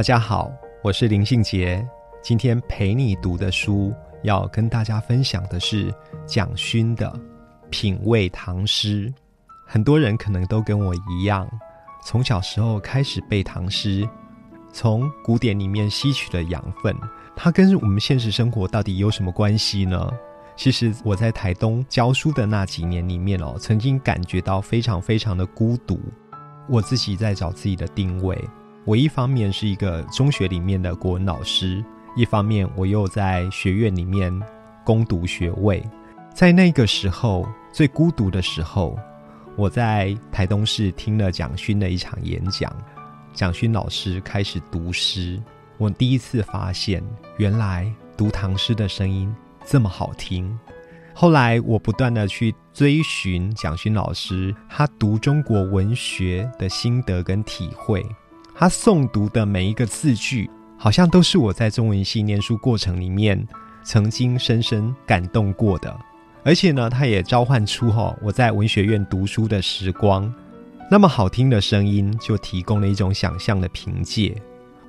大家好，我是林信杰。今天陪你读的书，要跟大家分享的是蒋勋的《品味唐诗》。很多人可能都跟我一样，从小时候开始背唐诗，从古典里面吸取了养分。它跟我们现实生活到底有什么关系呢？其实我在台东教书的那几年里面哦，曾经感觉到非常非常的孤独。我自己在找自己的定位。我一方面是一个中学里面的国文老师，一方面我又在学院里面攻读学位。在那个时候最孤独的时候，我在台东市听了蒋勋的一场演讲，蒋勋老师开始读诗。我第一次发现，原来读唐诗的声音这么好听。后来我不断的去追寻蒋勋老师他读中国文学的心得跟体会，他诵读的每一个字句，好像都是我在中文系念书过程里面曾经深深感动过的。而且呢，他也召唤出哈我在文学院读书的时光，那么好听的声音，就提供了一种想象的凭借。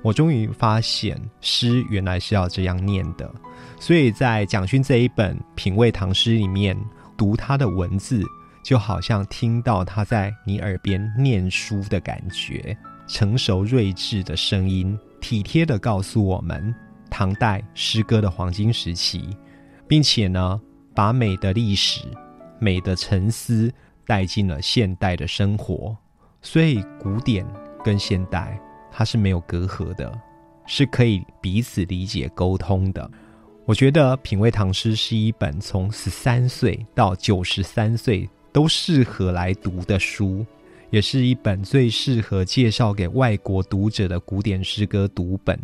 我终于发现诗原来是要这样念的，所以在蒋勋这一本《品味唐诗》里面读他的文字，就好像听到他在你耳边念书的感觉，成熟睿智的声音，体贴的告诉我们唐代诗歌的黄金时期，并且呢，把美的历史、美的沉思带进了现代的生活，所以古典跟现代。它是没有隔阂的，是可以彼此理解沟通的。我觉得《品味唐诗》是一本从十三岁到九十三岁都适合来读的书，也是一本最适合介绍给外国读者的古典诗歌读本。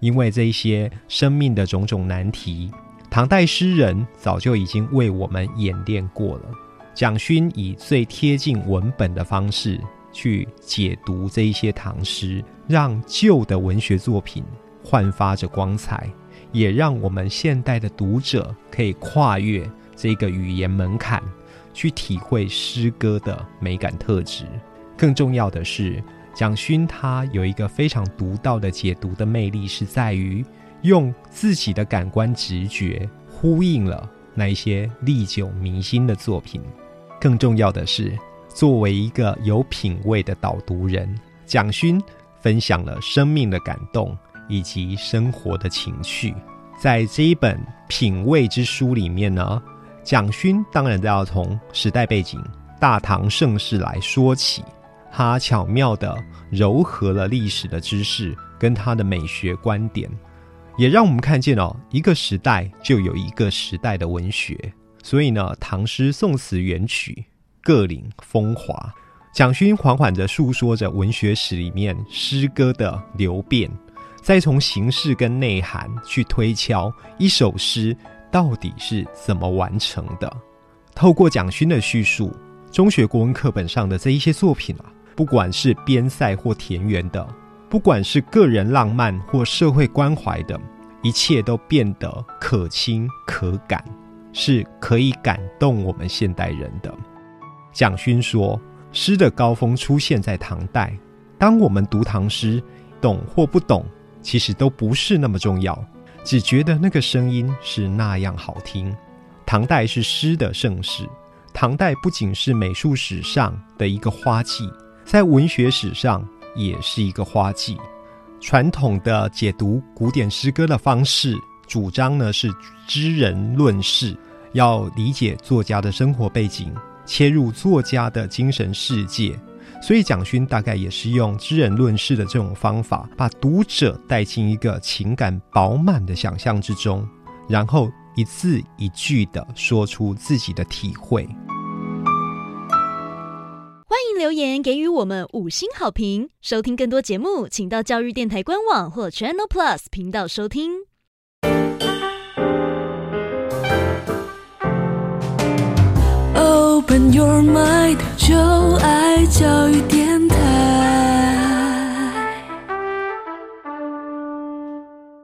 因为这些生命的种种难题，唐代诗人早就已经为我们演练过了。蒋勋以最贴近文本的方式。去解读这一些唐诗，让旧的文学作品焕发着光彩，也让我们现代的读者可以跨越这个语言门槛，去体会诗歌的美感特质。更重要的是，蒋勋他有一个非常独到的解读的魅力，是在于用自己的感官直觉呼应了那一些历久弥新的作品。更重要的是。作为一个有品味的导读人，蒋勋分享了生命的感动以及生活的情趣。在这一本品味之书里面呢，蒋勋当然都要从时代背景大唐盛世来说起，他巧妙的糅合了历史的知识跟他的美学观点，也让我们看见哦，一个时代就有一个时代的文学。所以呢，唐诗宋词元曲。各领风华，蒋勋缓缓地诉说着文学史里面诗歌的流变，再从形式跟内涵去推敲一首诗到底是怎么完成的。透过蒋勋的叙述，中学国文课本上的这一些作品啊，不管是边塞或田园的，不管是个人浪漫或社会关怀的，一切都变得可亲可感，是可以感动我们现代人的。蒋勋说：“诗的高峰出现在唐代。当我们读唐诗，懂或不懂，其实都不是那么重要，只觉得那个声音是那样好听。唐代是诗的盛世，唐代不仅是美术史上的一个花季，在文学史上也是一个花季。传统的解读古典诗歌的方式，主张呢是知人论事，要理解作家的生活背景。”切入作家的精神世界，所以蒋勋大概也是用知人论事的这种方法，把读者带进一个情感饱满的想象之中，然后一字一句的说出自己的体会。欢迎留言给予我们五星好评。收听更多节目，请到教育电台官网或 Channel Plus 频道收听。Open your mind，就爱教育